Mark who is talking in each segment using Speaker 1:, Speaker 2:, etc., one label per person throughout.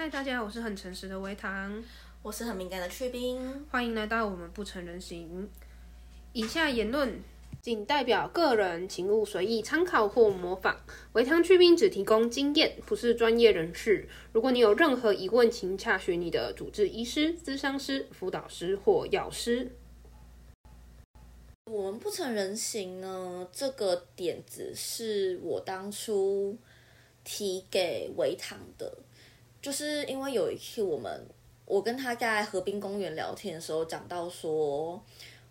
Speaker 1: 嗨，大家好，我是很诚实的维糖，
Speaker 2: 我是很敏感的去冰。
Speaker 1: 欢迎来到我们不成人形。以下言论仅代表个人，请勿随意参考或模仿。维糖去冰只提供经验，不是专业人士。如果你有任何疑问，请洽询你的主治医师、咨商师、辅导师或药师。
Speaker 2: 我们不成人形呢，这个点子是我当初提给维糖的，就是因为有一次我们我跟他在河滨公园聊天的时候，讲到说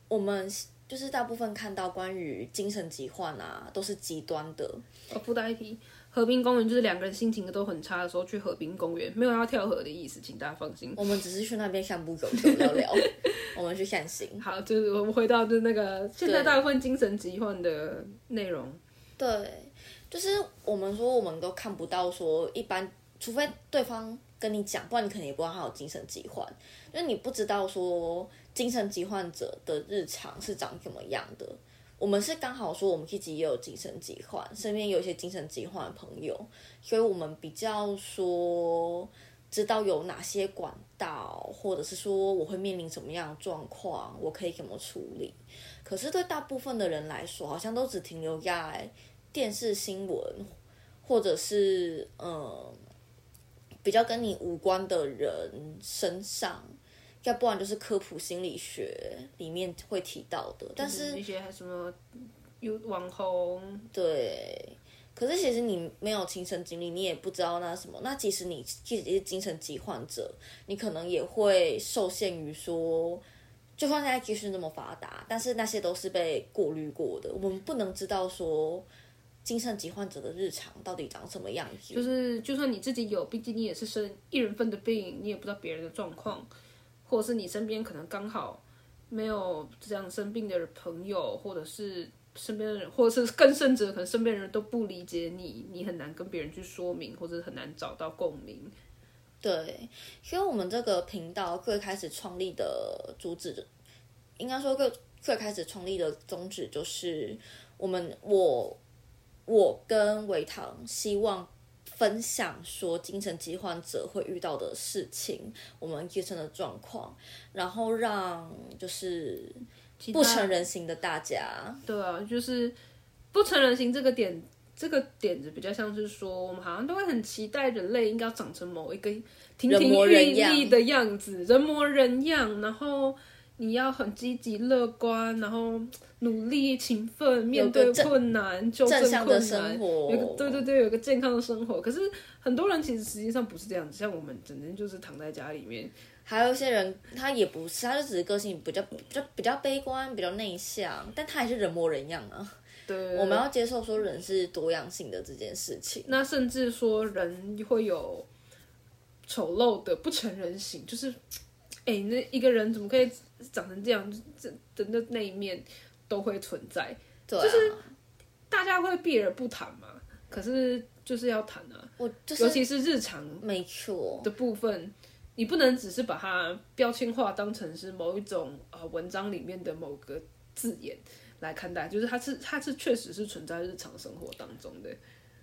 Speaker 2: 我们就是大部分看到关于精神疾患啊，都是极端的。
Speaker 1: 哦，附带一提，河滨公园就是两个人心情都很差的时候去河滨公园，没有要跳河的意思，请大家放心。
Speaker 2: 我们只是去那边散步走走聊聊，我们去散心。
Speaker 1: 好，就是我们回到就是那个现在大部分精神疾患的内容。
Speaker 2: 对，就是我们说我们都看不到说一般，除非对方跟你讲，不然你可能也不知道他有精神疾患，因为你不知道说精神疾患者的日常是长怎么样的。我们是刚好说我们自己也有精神疾患，身边有一些精神疾患的朋友，所以我们比较说知道有哪些管道，或者是说我会面临什么样的状况，我可以怎么处理。可是对大部分的人来说，好像都只停留在电视新闻，或者是嗯比较跟你无关的人身上，要不然就是科普心理学里面会提到的。但是
Speaker 1: 一些什么有网红，
Speaker 2: 对，可是其实你没有亲身经历，你也不知道那什么。那即使你自己是精神疾患者，你可能也会受限于说，就算现在资讯那么发达，但是那些都是被过滤过的，我们不能知道说精神疾患者的日常到底长什么样子。
Speaker 1: 就是就算你自己有，毕竟你也是生一人份的病，你也不知道别人的状况，或者是你身边可能刚好没有这样生病的朋友，或者是身边的人，或者是更甚者，可能身边人都不理解你，你很难跟别人去说明，或者很难找到共鸣。
Speaker 2: 对，所以我们这个频道最开始创立的主旨，应该说最最开始创立的宗旨就是，我们我我跟维唐希望分享说精神疾患者会遇到的事情，我们自身的状况，然后让就是不成人形的大家，
Speaker 1: 对啊，就是不成人形这个点，这个点子比较像是说，我们好像都会很期待人类应该要长成某一个亭亭玉立的样子，人模人样，然后你要很积极乐观，然后努力勤奋，面对困难，纠正
Speaker 2: 正向的
Speaker 1: 困难，
Speaker 2: 生活
Speaker 1: 有个对对对，有个健康的生活。可是很多人其实实际上不是这样子，像我们整天就是躺在家里面，
Speaker 2: 还有一些人，他也不是，他就只是个性比较比较比较悲观，比较内向，但他还是人模人样啊。
Speaker 1: 对，
Speaker 2: 我们要接受说人是多样性的这件事情。
Speaker 1: 那甚至说人会有丑陋的不成人形，就是，哎、那一个人怎么可以长成这样？这的那那一面都会存在，
Speaker 2: 对、啊，
Speaker 1: 大家会避而不谈嘛。可是就是要谈啊，
Speaker 2: 我就是
Speaker 1: 尤其是日常
Speaker 2: 没错，
Speaker 1: 的部分，你不能只是把它标签化，当成是某一种呃文章里面的某个字眼来看待，就是它是它是确实是存在日常生活当中的。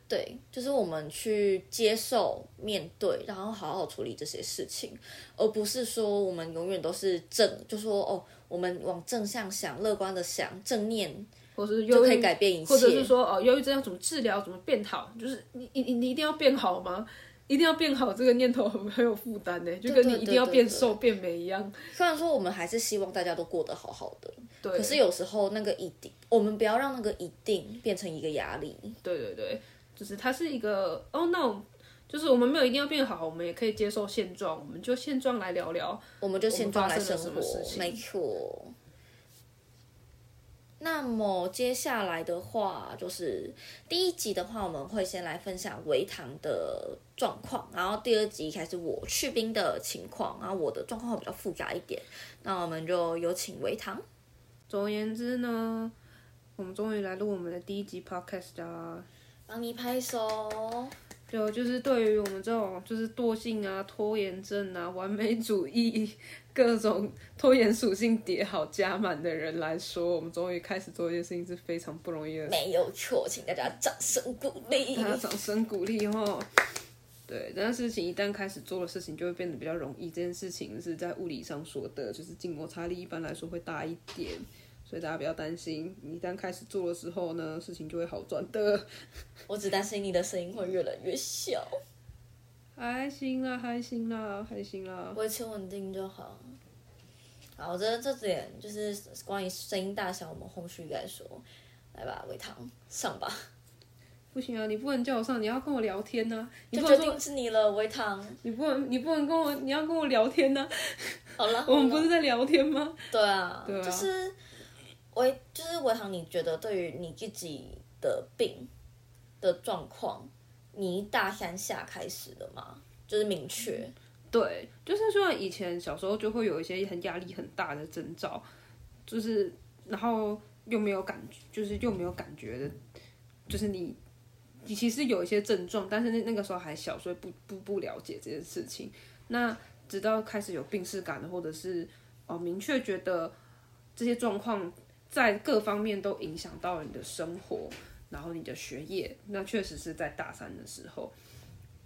Speaker 2: 对，就是我们去接受、面对，然后好好处理这些事情，而不是说我们永远都是正，就说哦，我们往正向想、乐观的想、正念
Speaker 1: 或是
Speaker 2: 就可以改变一切，
Speaker 1: 或者是说哦，忧郁症要怎么治疗，怎么变好？就是你你你你一定要变好吗？一定要变好，这个念头很很有负担呢，就跟你一定要变瘦变美一样。
Speaker 2: 虽然说我们还是希望大家都过得好好的，
Speaker 1: 对，
Speaker 2: 可是有时候那个一定，我们不要让那个一定变成一个压力。
Speaker 1: 对对对，就是它是一个哦，那我就是我们没有一定要变好，我们也可以接受现状，我们就现状来聊聊。
Speaker 2: 我们就现状来生活，
Speaker 1: 情
Speaker 2: 没错。那么接下来的话，就是第一集的话，我们会先来分享维糖的状况，然后第二集开始我去冰的情况，然后我的状况会比较复杂一点。那我们就有请维糖。
Speaker 1: 总而言之呢，我们终于来录我们的第一集 podcast 啦。
Speaker 2: 帮你拍手。
Speaker 1: 就就是对于我们这种就是惰性啊、拖延症啊、完美主义、各种拖延属性叠好加满的人来说，我们终于开始做一件事情是非常不容易的。
Speaker 2: 没有错，请大家掌声鼓励。
Speaker 1: 大家掌声鼓励哦！对，但是事情一旦开始做的事情就会变得比较容易。这件事情是在物理上说的，就是静摩擦力一般来说会大一点，所以大家不要担心。你一旦开始做的时候呢，事情就会好转的。
Speaker 2: 我只担心你的声音会越来越小。
Speaker 1: 还行啦，还行啦，还行啦。
Speaker 2: 维持稳定就好。好，这这点就是关于声音大小，我们后续再说。来吧，维糖上吧。
Speaker 1: 不行啊，你不能叫我上，你要跟我聊天呢、你
Speaker 2: 就
Speaker 1: 不能说
Speaker 2: 决定是你了，维糖。
Speaker 1: 你不能，你不能跟我，你要跟我聊天呢、
Speaker 2: 好了，
Speaker 1: 我们不是在聊天吗？
Speaker 2: 对啊，
Speaker 1: 对啊
Speaker 2: 就是维就是维糖，你觉得对于你自己的病的状况，你大三下开始的吗？就是明确，
Speaker 1: 对，就是虽然以前小时候就会有一些很压力很大的征兆，就是然后又没有感觉，就是又没有感觉的，就是你你其实有一些症状，但是那那个时候还小，所以不不不了解这件事情。那直到开始有病视感的，或者是哦明确觉得这些状况在各方面都影响到你的生活，然后你的学业，那确实是在大三的时候，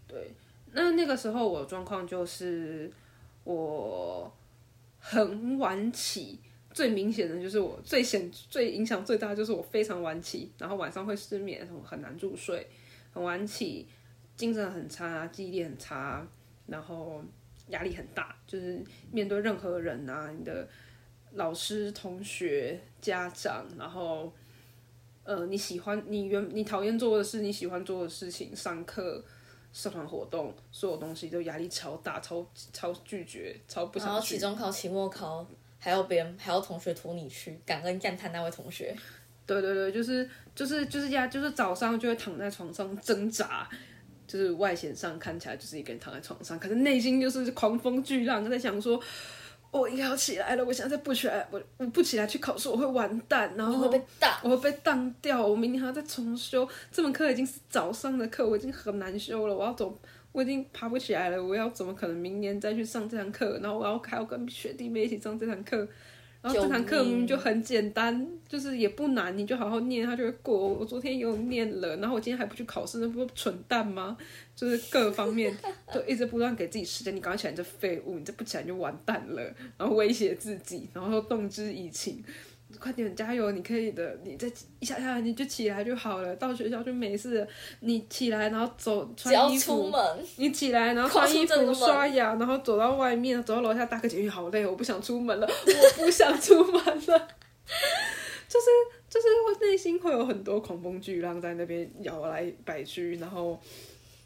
Speaker 1: 对。那那个时候我的状况就是我很晚起，最明显的就是我最显最影响最大就是我非常晚起，然后晚上会失眠，很难入睡，很晚起，精神很差，记忆力很差，然后压力很大，就是面对任何人啊，你的老师、同学、家长，然后呃你喜欢你原你讨厌做的事，你喜欢做的事情，上课。社团活动，所有东西都压力超大，超超拒绝，超不想
Speaker 2: 然后。期中考、期末考，还要别人还要同学拖你去，感恩赞叹那位同学。
Speaker 1: 对对对，就是就是就是压，就是早上就会躺在床上挣扎，就是外显上看起来就是一个人躺在床上，可是内心就是狂风巨浪，在想说，我应该要起来了，我现在再不起来，我我不起来去考试，我会完蛋，然
Speaker 2: 你
Speaker 1: 后
Speaker 2: 会被当，
Speaker 1: 我会被当掉，我明天还要再重修。这门课已经是早上的课，我已经很难修了，我要走，我已经爬不起来了，我要怎么可能明年再去上这堂课？然后我要还要跟学弟妹一起上这堂课，然后这堂课明明就很简单，就是也不难，你就好好念，它就会过。我昨天也有念了，然后我今天还不去考试，那不是蠢蛋吗？就是各方面都一直不断给自己时间，你赶快起来，你这废物，你这不起来就完蛋了，然后威胁自己，然后动之以情。快点加油，你可以的，你再一下下你就起来就好了，到学校就没事了。你起来，然后走穿衣服，
Speaker 2: 出门，
Speaker 1: 你起来，然后穿衣服、刷牙，然后走到外面，走到楼下搭个捷运，好累，我不想出门了，我不想出门了。就是就是会内心会有很多狂风巨浪在那边摇来摆去，然后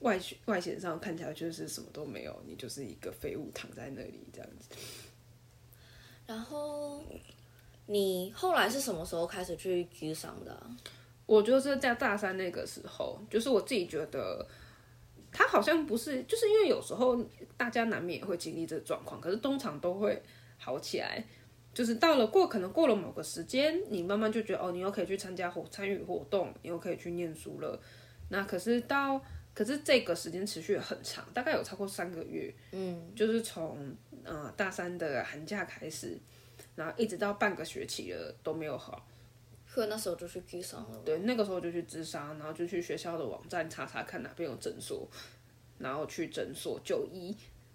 Speaker 1: 外外显上看起来就是什么都没有，你就是一个废物躺在那里这样子。
Speaker 2: 然后你后来是什么时候开始去居商的啊、
Speaker 1: 我就是在大三那个时候，就是我自己觉得，他好像不是，就是因为有时候大家难免也会经历这个状况，可是通常都会好起来。就是到了过可能过了某个时间，你慢慢就觉得哦，你又可以去参加活参与活动，你又可以去念书了。那可是到可是这个时间持续很长，大概有超过三个月。嗯，就是从呃大三的寒假开始，然后一直到半个学期了都没有好。
Speaker 2: 所以那时候就去居商了。
Speaker 1: 对，那个时候就去智商，然后就去学校的网站查查看哪边有诊所，然后去诊所就医，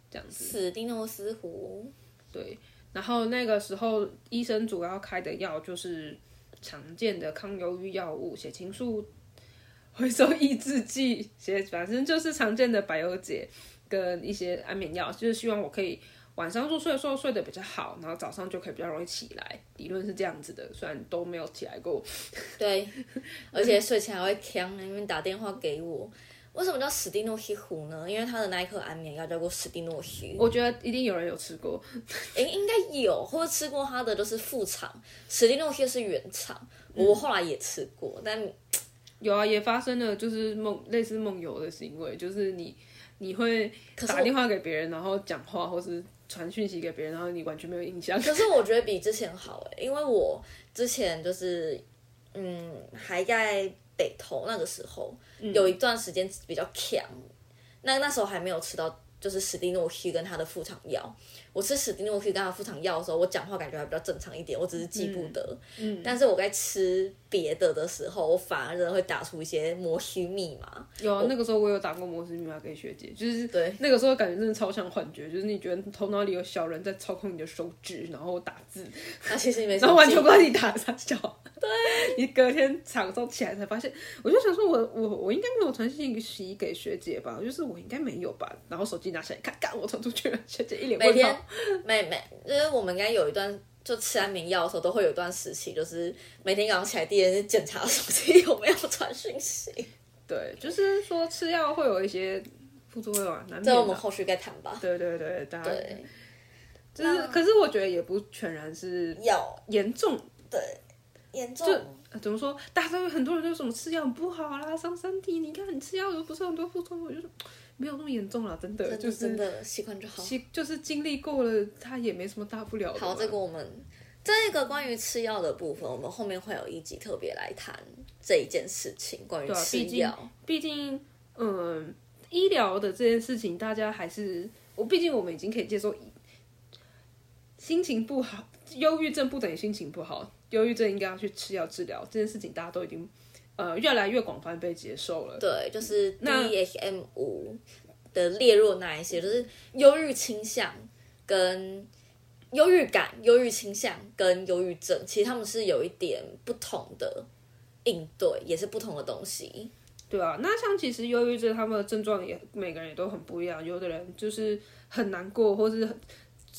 Speaker 1: 这样子。
Speaker 2: 史蒂诺斯湖，
Speaker 1: 对，然后那个时候医生主要开的药就是常见的抗忧郁药物，血清素回收抑制剂，血反正就是常见的百忧解跟一些安眠药，就是希望我可以晚上入睡的时候睡得比较好，然后早上就可以比较容易起来。理论是这样子的，虽然都没有起来过。
Speaker 2: 对，而且睡前还会呛，因为打电话给我。为什么叫史蒂诺西湖呢？因为他的那一颗安眠药叫做史蒂诺西，
Speaker 1: 我觉得一定有人有吃过，
Speaker 2: 诶，应该有，或者吃过它的就是副厂，史蒂诺西是原厂。我后来也吃过，但
Speaker 1: 有啊，也发生了就是梦类似梦游的行为，就是你你会打电话给别人，然后讲话或是传讯息给别人，然后你完全没有印象。
Speaker 2: 可是我觉得比之前好诶，因为我之前就是嗯还在北投那个时候，有一段时间比较强，那那时候还没有吃到就是史蒂诺西跟他的副厂药。我吃史蒂诺 Q 跟他的副厂药的时候，我讲话感觉还比较正常一点，我只是记不得。嗯，但是我在吃别的的时候，我反而真的会打出一些摩西密码。
Speaker 1: 有啊，那个时候我有打过摩斯密码给学姐，就是
Speaker 2: 对
Speaker 1: 那个时候感觉真的超像幻觉，就是你觉得头脑里有小人在操控你的手指，然后打字，
Speaker 2: 那其实你没什
Speaker 1: 然后
Speaker 2: 么
Speaker 1: 完全不知道你打啥小。对，你隔天早上起来才发现，我就想说我我我应该没有传信息给学姐吧，就是我应该没有吧，然后手机拿起来看，干我传出去了，学姐一脸
Speaker 2: 每天
Speaker 1: 问号。
Speaker 2: 每每，就是我们应该有一段，就吃安眠药的时候，都会有一段时期，就是每天早上起来第一件事检查手机有没有传讯息。
Speaker 1: 对，就是说吃药会有一些副作用啊，难
Speaker 2: 这
Speaker 1: 免这。
Speaker 2: 我们后续再谈吧。
Speaker 1: 对对对，大家
Speaker 2: 对，
Speaker 1: 就是，可是我觉得也不全然是
Speaker 2: 药
Speaker 1: 严重
Speaker 2: 对严重
Speaker 1: 呃怎么说？大家都很多人都说什么吃药很不好啦，伤身体。你看你吃药都不是很多副作用，我就说没有那么严重了，真的
Speaker 2: 真的
Speaker 1: 就是
Speaker 2: 真的习惯就好。
Speaker 1: 习就是经历过了，它也没什么大不了的。
Speaker 2: 好，这个我们这个关于吃药的部分，我们后面会有一集特别来谈这一件事情，关于吃药。
Speaker 1: 毕竟，嗯，医疗的这件事情，大家还是我，毕竟我们已经可以接受，心情不好，忧郁症不等于心情不好，忧郁症应该要去吃药治疗，这件事情大家都已经呃越来越广泛被接受了。
Speaker 2: 对，就是 D
Speaker 1: 那
Speaker 2: H M 五的列入那一些，就是忧郁倾向跟忧郁感、忧郁倾向跟忧郁症，其实他们是有一点不同的应对，也是不同的东西。
Speaker 1: 对啊，那像其实忧郁症他们的症状也每个人也都很不一样，有的人就是很难过，或是很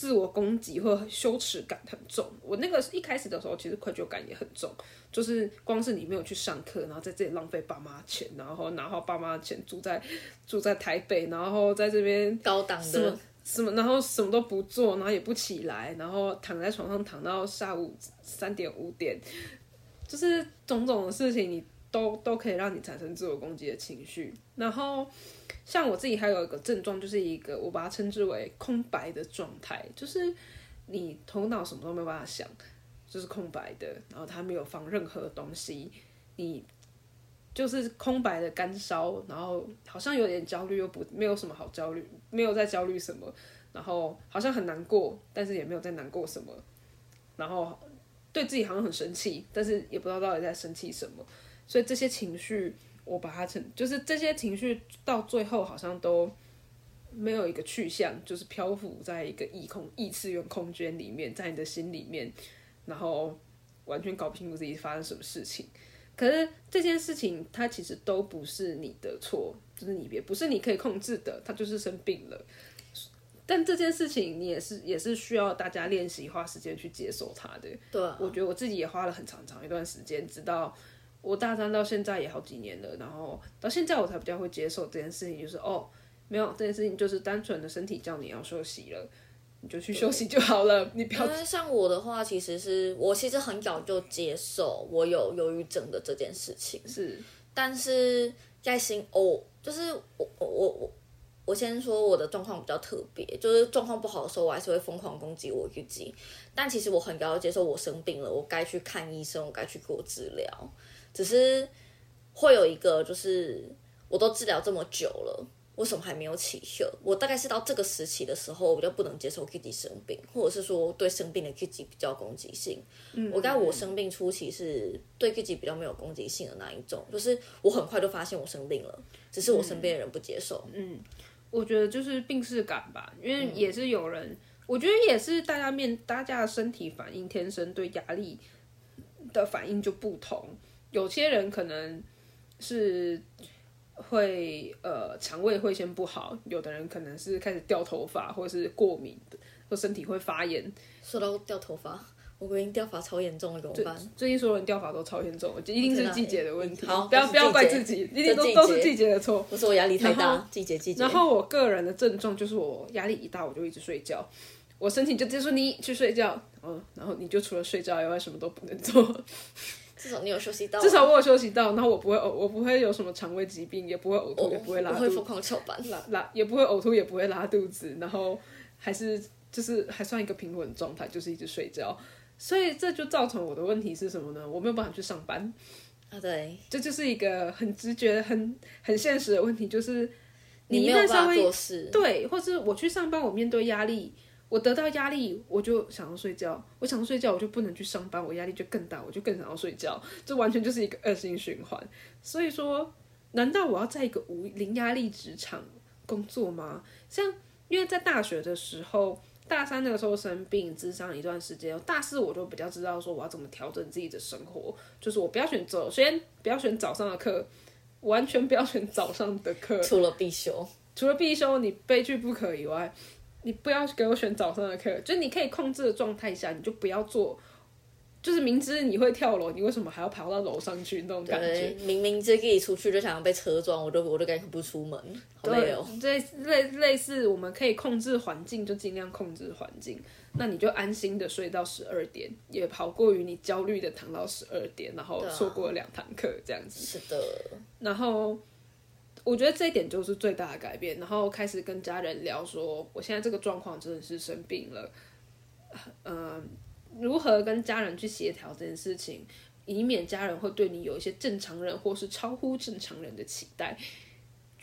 Speaker 1: 自我攻击或羞耻感很重。我那个一开始的时候，其实愧疚感也很重，就是光是你没有去上课，然后在这里浪费爸妈钱，然后拿好爸妈的钱住在住在台北，然后在这边
Speaker 2: 高档的，
Speaker 1: 什么，然后什么都不做，然后也不起来，然后躺在床上躺到下午三点五点，就是种种的事情，你都都可以让你产生自我攻击的情绪。然后像我自己还有一个症状，就是一个我把它称之为空白的状态，就是你头脑什么都没有办法想，就是空白的，然后它没有放任何东西，你。就是空白的干烧，然后好像有点焦虑，又不没有什么好焦虑，没有在焦虑什么，然后好像很难过，但是也没有在难过什么，然后对自己好像很生气，但是也不知道到底在生气什么，所以这些情绪我把它成，就是这些情绪到最后好像都没有一个去向，就是漂浮在一个异空异次元空间里面，在你的心里面，然后完全搞不清楚自己发生什么事情。可是这件事情，它其实都不是你的错，就是你别不是你可以控制的，它就是生病了。但这件事情，你也是也是需要大家练习，花时间去接受它的。
Speaker 2: 对，
Speaker 1: 我觉得我自己也花了很长长一段时间，直到我大三到现在也好几年了，然后到现在我才比较会接受这件事情，就是哦，没有这件事情就是单纯的身体叫你要休息了，你就去休息就好了，你不要
Speaker 2: 因为像我的话，其实是我其实很早就接受我有忧郁症的这件事情，
Speaker 1: 是
Speaker 2: 但是在心哦，就是我我我我先说我的状况比较特别，就是状况不好的时候，我还是会疯狂攻击我自己。但其实我很早就接受我生病了，我该去看医生，我该去做治疗。只是会有一个，就是我都治疗这么久了，为什么还没有起色？我大概是到这个时期的时候，我比较不能接受自己生病，或者是说对生病的自己比较攻击性。我在我生病初期是对自己比较没有攻击性的那一种，就是我很快就发现我生病了，只是我身边的人不接受。
Speaker 1: 嗯我觉得就是病逝感吧，因为也是有人，我觉得也是大家面大家的身体反应天生对压力的反应就不同，有些人可能是会呃肠胃会先不好，有的人可能是开始掉头发或是过敏的，或身体会发炎。
Speaker 2: 说到掉头发，我最近掉发超严重了，怎么办？
Speaker 1: 最近所有人掉发都超严重，一定是季节的问题。
Speaker 2: 好
Speaker 1: 不要不要怪自己，一定都都是季节的错。
Speaker 2: 不是我压力太大，季节季节。
Speaker 1: 然后我个人的症状就是我压力一大我就一直睡觉，我身体就直接说你去睡觉，嗯，然后你就除了睡觉以外什么都不能做，
Speaker 2: 至少你有休息到啊，
Speaker 1: 至少我有休息到，然后我不会呕，我不会有什么肠胃疾病，也不会呕吐，
Speaker 2: 我
Speaker 1: 也不会拉
Speaker 2: 我会疯
Speaker 1: 肚子，
Speaker 2: 狂翘班。
Speaker 1: 拉拉也不会呕吐，也不会拉肚子，然后还是就是还算一个平稳状态，就是一直睡觉。所以这就造成我的问题是什么呢？我没有办法去上班，
Speaker 2: 啊，对，
Speaker 1: 这就是一个很直觉、很很现实的问题，就是你一
Speaker 2: 没有办法做事，
Speaker 1: 对，或是我去上班，我面对压力，我得到压力，我就想要睡觉，我想要睡觉，我就不能去上班，我压力就更大，我就更想要睡觉，这完全就是一个恶性循环。所以说，难道我要在一个无零压力职场工作吗？像因为在大学的时候。大三那个时候生病，智商一段时间。大四我就比较知道说我要怎么调整自己的生活，就是我不要选择，先不要选早上的课，完全不要选早上的课，
Speaker 2: 除了必修，
Speaker 1: 除了必修你非去不可以外，你不要给我选早上的课，就是你可以控制的状态下，你就不要做。就是明知你会跳楼，你为什么还要跑到楼上去那种感觉？
Speaker 2: 对，明明自己出去就想要被车撞，我都我都感觉不出门，好累哦。
Speaker 1: 类类类似，我们可以控制环境，就尽量控制环境。那你就安心的睡到十二点，也好过于你焦虑的躺到十二点，然后错过了两堂课这样子。
Speaker 2: 是的。
Speaker 1: 然后我觉得这一点就是最大的改变。然后开始跟家人聊说，我现在这个状况真的是生病了，嗯。如何跟家人去协调这件事情，以免家人会对你有一些正常人或是超乎正常人的期待，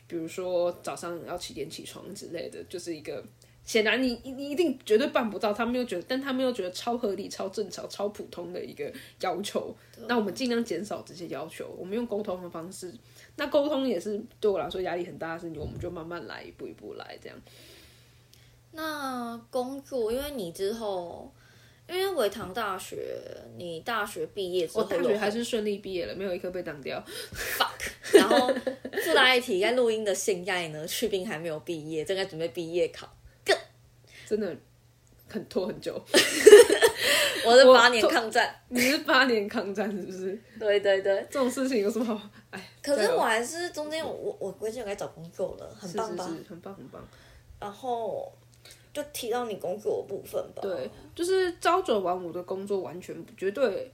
Speaker 1: 比如说早上要七点起床之类的，就是一个显然你你一定绝对办不到，他们又觉得，但他们又觉得超合理、超正常、超普通的一个要求。那我们尽量减少这些要求，我们用沟通的方式。那沟通也是对我来说压力很大的事情，我们就慢慢来，一步一步来这样。
Speaker 2: 那工作，因为你之后。因为维唐大学，你大学毕业之后，
Speaker 1: 我大学还是顺利毕业了，没有一科被挡掉。
Speaker 2: fuck。然后附带一提，在录音的现在呢，去兵还没有毕业，正在准备毕业考，
Speaker 1: 真的很拖很久。
Speaker 2: 我是八年抗战，
Speaker 1: 你是八年抗战是不是？
Speaker 2: 对对对，
Speaker 1: 这种事情有什么好？哎，
Speaker 2: 可是我还是中间，我我我已经有在找工作了，很棒吧？
Speaker 1: 很棒很棒。
Speaker 2: 然后。就提到你工作的部分吧。
Speaker 1: 对，就是朝九晚五的工作，完全绝对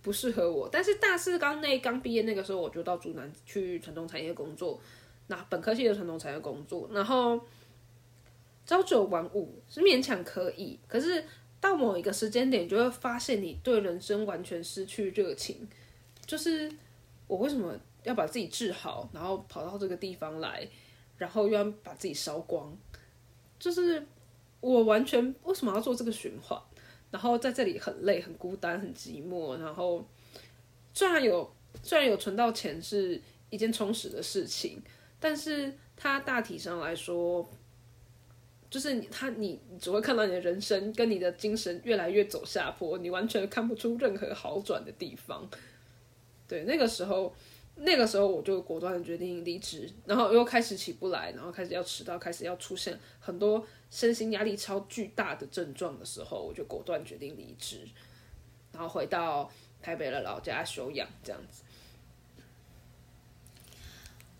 Speaker 1: 不适合我。但是大四刚那刚毕业那个时候，我就到竹南去传统产业工作，那本科系的传统产业工作，然后朝九晚五是勉强可以。可是到某一个时间点，就会发现你对人生完全失去热情。就是我为什么要把自己治好，然后跑到这个地方来，然后又要把自己烧光？就是我完全为什么要做这个循环？然后在这里很累、很孤单、很寂寞。然后虽然有虽然有存到钱是一件充实的事情，但是它大体上来说，就是他你只会看到你的人生跟你的精神越来越走下坡，你完全看不出任何好转的地方。对，那个时候。那个时候我就果断决定离职，然后又开始起不来，然后开始要迟到，开始要出现很多身心压力超巨大的症状的时候，我就果断决定离职，然后回到台北的老家休养，这样子。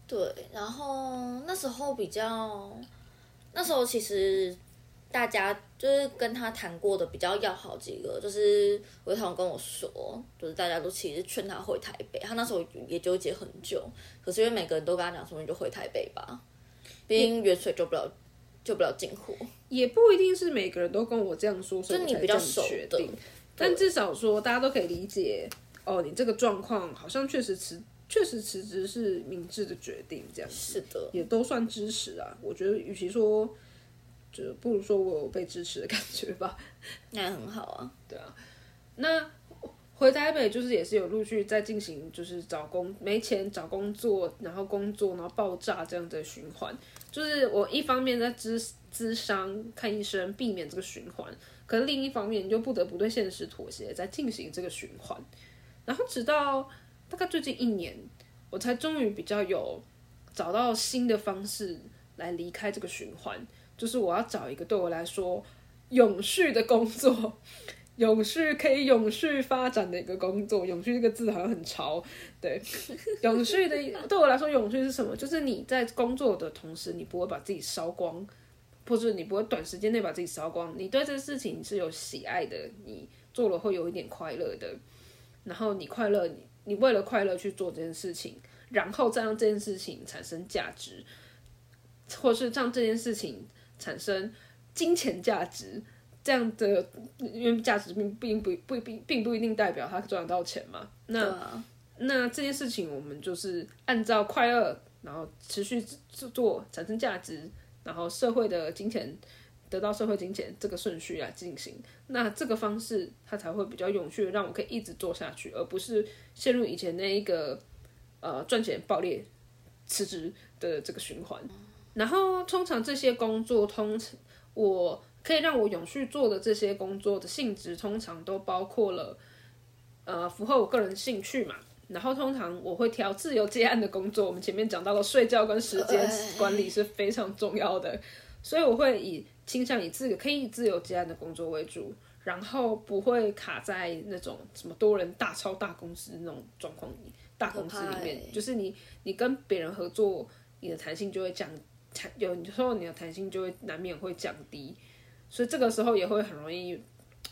Speaker 2: 对，然后那时候比较，那时候其实。大家就是跟他谈过的比较要好几个，就是维唐跟我说，就是大家都其实劝他回台北。他那时候也纠结很久，可是因为每个人都跟他讲说，你就回台北吧，毕竟远水救不了救不了近火。
Speaker 1: 也不一定是每个人都跟我这样说，所以
Speaker 2: 你比较
Speaker 1: 决定。但至少说大家都可以理解，哦，你这个状况好像确实辞，确实辞职是明智的决定，这样
Speaker 2: 是的，
Speaker 1: 也都算支持啊。我觉得与其说。就不如说我有被支持的感觉吧，
Speaker 2: 那很好啊。
Speaker 1: 对啊，那回台北就是也是有陆续在进行，就是找工没钱找工作，然后工作然后爆炸这样的循环。就是我一方面在咨咨商看医生，避免这个循环，可是另一方面就不得不对现实妥协，在进行这个循环。然后直到大概最近一年，我才终于比较有找到新的方式来离开这个循环。就是我要找一个对我来说永续的工作，永续可以永续发展的一个工作。永续这个字好像很潮，对，永续的对我来说，永续是什么？就是你在工作的同时，你不会把自己烧光，或者你不会短时间内把自己烧光。你对这个事情是有喜爱的，你做了会有一点快乐的。然后你快乐，你你为了快乐去做这件事情，然后再让这件事情产生价值，或是让这件事情。产生金钱价值这样的，因为价值并并不不并并不一定代表他赚得到钱嘛。那那这件事情，我们就是按照快乐然后持续制作产生价值，然后社会的金钱得到社会金钱这个顺序来进行，那这个方式它才会比较永续，让我可以一直做下去，而不是陷入以前那一个呃赚钱爆裂辞职的这个循环。然后通常这些工作，通常我可以让我永续做的这些工作的性质，通常都包括了呃符合我个人兴趣嘛。然后通常我会挑自由接案的工作，我们前面讲到了睡觉跟时间管理是非常重要的，所以我会以倾向以自可以自由接案的工作为主，然后不会卡在那种什么多人大超大公司那种状况里，大公司里面，就是你你跟别人合作，你的弹性就会降，有有时候你的弹性就会难免会降低，所以这个时候也会很容易。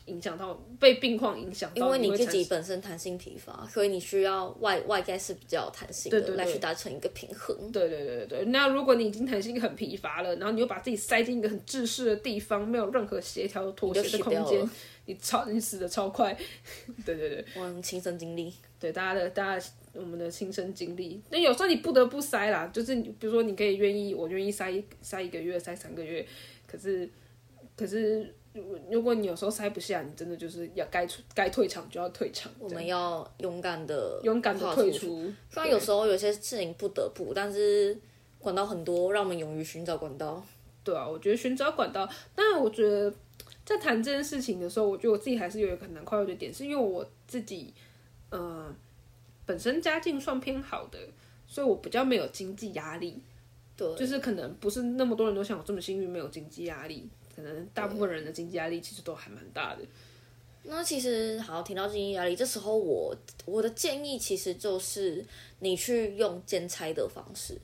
Speaker 1: 影响到被病况影响，
Speaker 2: 因为你自己本身弹性疲乏，所以你需要外外在是比较弹性的来去达成一个平衡。
Speaker 1: 对对对对对。那如果你已经弹性很疲乏了，然后你又把自己塞进一个很制式的地方，没有任何协调妥协的空间，你超你死的超快。对对对，
Speaker 2: 我亲身经历。
Speaker 1: 对大家的大家我们的亲身经历，那有时候你不得不塞啦，就是比如说你可以愿意，我愿意塞塞一个月，塞三个月，可是可是。如果你有时候塞不下，你真的就是要该出该退场就要退场。
Speaker 2: 我们要勇敢的
Speaker 1: 勇敢的退出。
Speaker 2: 虽然有时候有些事情不得不，但是管道很多，让我们勇于寻找管道。
Speaker 1: 对啊，我觉得寻找管道。但我觉得在谈这件事情的时候，我觉得我自己还是有一个很难跨越的点，是因为我自己呃本身家境算偏好的，所以我比较没有经济压力。
Speaker 2: 对，
Speaker 1: 就是可能不是那么多人都像我这么幸运，没有经济压力。可能大部分人的经济压力其实都还蛮大的。
Speaker 2: 那其实好，提到经济压力，这时候我我的建议其实就是你去用兼差的方式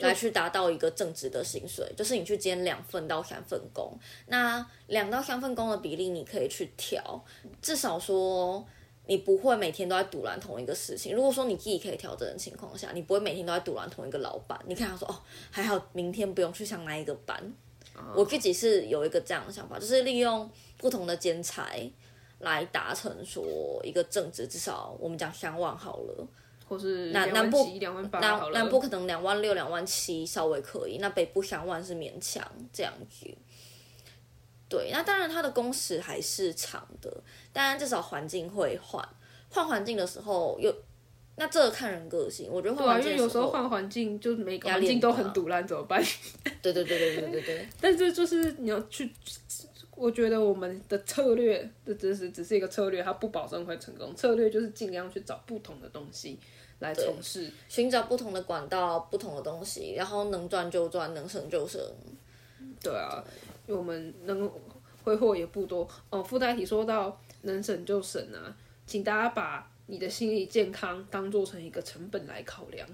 Speaker 2: 来去达到一个正职的薪水，就是你去兼两份到三份工。那两到三份工的比例你可以去调，至少说你不会每天都在堵拦同一个事情。如果说你自己可以调整的情况下，你不会每天都在堵拦同一个老板。你看他说哦，还好明天不用去上那一个班。我自己是有一个这样的想法，就是利用不同的剪裁来达成说一个正值，至少我们讲三万好了，
Speaker 1: 或是
Speaker 2: 南南部
Speaker 1: 两万八
Speaker 2: 南南部可能两万六、两万七稍微可以，那北部三万是勉强这样子。对，那当然它的工时还是长的，当然至少环境会换，换环境的时候又。那这个看人个性，我觉得换环境
Speaker 1: 有时候换环境就是每个环境都很堵烂，怎么办？
Speaker 2: 对对对对对对对。
Speaker 1: 但是就是你要去，我觉得我们的策略，这只是只是一个策略，它不保证会成功。策略就是尽量去找不同的东西来从事，
Speaker 2: 寻找不同的管道、不同的东西，然后能赚就赚，能省就省。
Speaker 1: 对啊，因为我们能挥霍也不多。哦，附带体说到能省就省啊，请大家把。你的心理健康当做成一个成本来考量，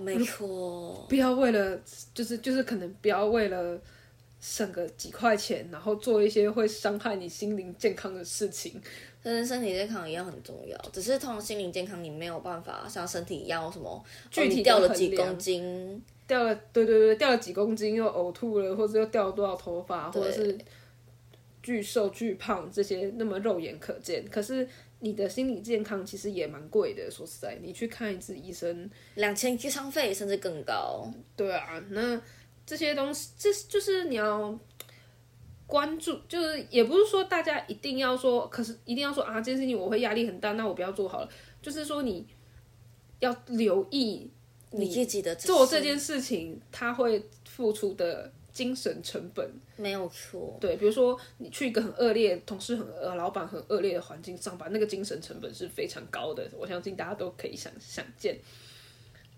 Speaker 2: 没错。
Speaker 1: 不要为了就是就是可能不要为了省个几块钱，然后做一些会伤害你心灵健康的事情。
Speaker 2: 跟身体健康一样很重要，只是通常心灵健康你没有办法像身体一样什么具体掉了几公斤，
Speaker 1: 掉了对对对掉了几公斤又呕吐了，或者又掉了多少头发，或者是巨瘦巨胖这些那么肉眼可见，可是。你的心理健康其实也蛮贵的，说实在，你去看一次医生，
Speaker 2: 两千居伤费甚至更高。
Speaker 1: 对啊，那这些东西，这就是你要关注，就是也不是说大家一定要说，可是一定要说啊，这件事情我会压力很大，那我不要做好了。就是说你要留意
Speaker 2: 你自己的
Speaker 1: 做这件事情，他会付出的。精神成本
Speaker 2: 没有错，
Speaker 1: 对，比如说你去一个很恶劣、同事很呃、老板很恶劣的环境上班，那个精神成本是非常高的，我相信大家都可以想想见。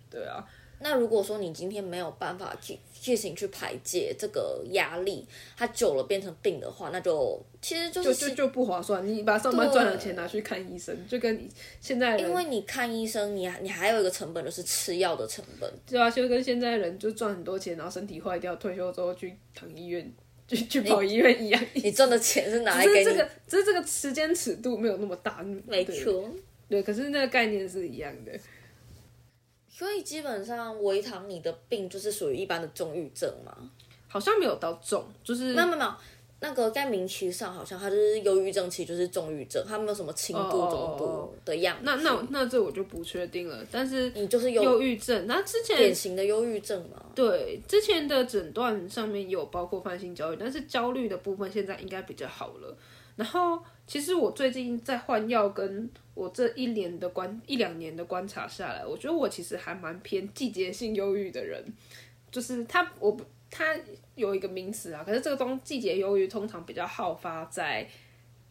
Speaker 1: 对啊。
Speaker 2: 那如果说你今天没有办法去进行去排解这个压力，它久了变成病的话，那就其实
Speaker 1: 就是就就就不划算。你把上班赚的钱拿去看医生，就跟你现在
Speaker 2: 因为你看医生，你你还有一个成本就是吃药的成本，
Speaker 1: 对啊，就跟现在人就赚很多钱，然后身体坏掉，退休之后去躺医院，去去跑医院一样。
Speaker 2: 你赚的钱是拿来给
Speaker 1: 这个，只是这个时间尺度没有那么大，
Speaker 2: 没错。
Speaker 1: 对，可是那个概念是一样的。
Speaker 2: 所以基本上，维糖你的病就是属于一般的重郁症嘛？
Speaker 1: 好像没有到重，就是
Speaker 2: 没有没有没有，那个在名期上好像它就是忧郁症，其实就是重郁症，它没有什么轻度、
Speaker 1: 哦
Speaker 2: 中度的样子。
Speaker 1: 那那那这我就不确定了。但是
Speaker 2: 你就是忧
Speaker 1: 忧郁症，那之前
Speaker 2: 典型的忧郁症嘛？
Speaker 1: 对之前的诊断上面有包括泛性焦虑，但是焦虑的部分现在应该比较好了。然后其实我最近在换药，跟我这一年的观一两年的观察下来，我觉得我其实还蛮偏季节性忧郁的人，就是他我不他有一个名词啊，可是这个东季节忧郁通常比较好发在。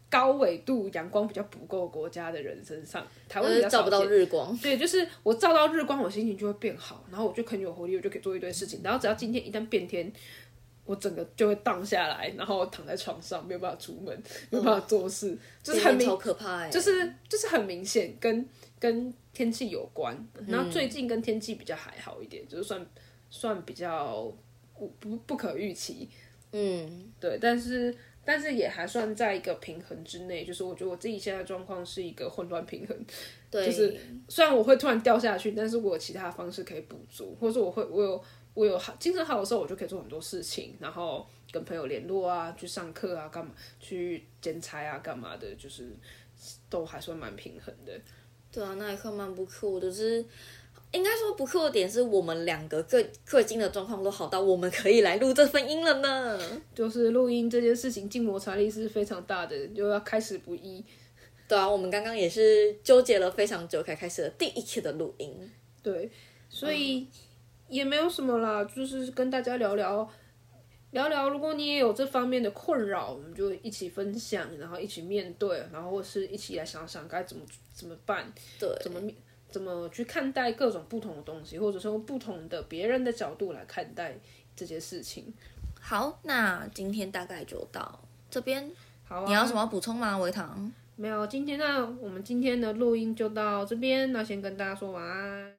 Speaker 1: 高纬度阳光比较不够国家的人身上，台湾比较
Speaker 2: 照不到。日光。
Speaker 1: 对，就是我照到日光，我心情就会变好，然后我就很有活力，我就可以做一堆事情。然后只要今天一旦变天，我整个就会荡下来，然后躺在床上，没有办法出门，没有办法做事，就是很明
Speaker 2: 超可怕哎、
Speaker 1: 就是就是很明显跟跟天气有关。然后最近跟天气比较还好一点，就是算算比较不不不可预期，
Speaker 2: 嗯，
Speaker 1: 对，但是但是也还算在一个平衡之内。就是我觉得我自己现在状况是一个混乱平衡，
Speaker 2: 对，
Speaker 1: 就是虽然我会突然掉下去，但是我有其他方式可以补足，或者说我会我有我有好精神好的时候，我就可以做很多事情，然后跟朋友联络啊，去上课啊，干嘛去兼差啊，干嘛的，就是都还算蛮平衡的。
Speaker 2: 对啊，那一刻蛮不酷的，就是应该说不酷的点是我们两个最最近的状况都好到我们可以来录这份音了呢。
Speaker 1: 就是录音这件事情，静摩擦力是非常大的，就要开始不易。
Speaker 2: 对啊，我们刚刚也是纠结了非常久才开始了第一期的录音。
Speaker 1: 对，所以也没有什么啦，就是跟大家聊聊聊聊，如果你也有这方面的困扰，我们就一起分享，然后一起面对，然后或是一起来想想该怎么怎么办，
Speaker 2: 对，
Speaker 1: 怎么面怎么去看待各种不同的东西，或者说用不同的别人的角度来看待这件事情。
Speaker 2: 好，那今天大概就到这边。
Speaker 1: 好、啊，
Speaker 2: 你要什么补充吗，维糖？
Speaker 1: 没有，今天那我们今天的录音就到这边，那先跟大家说晚安。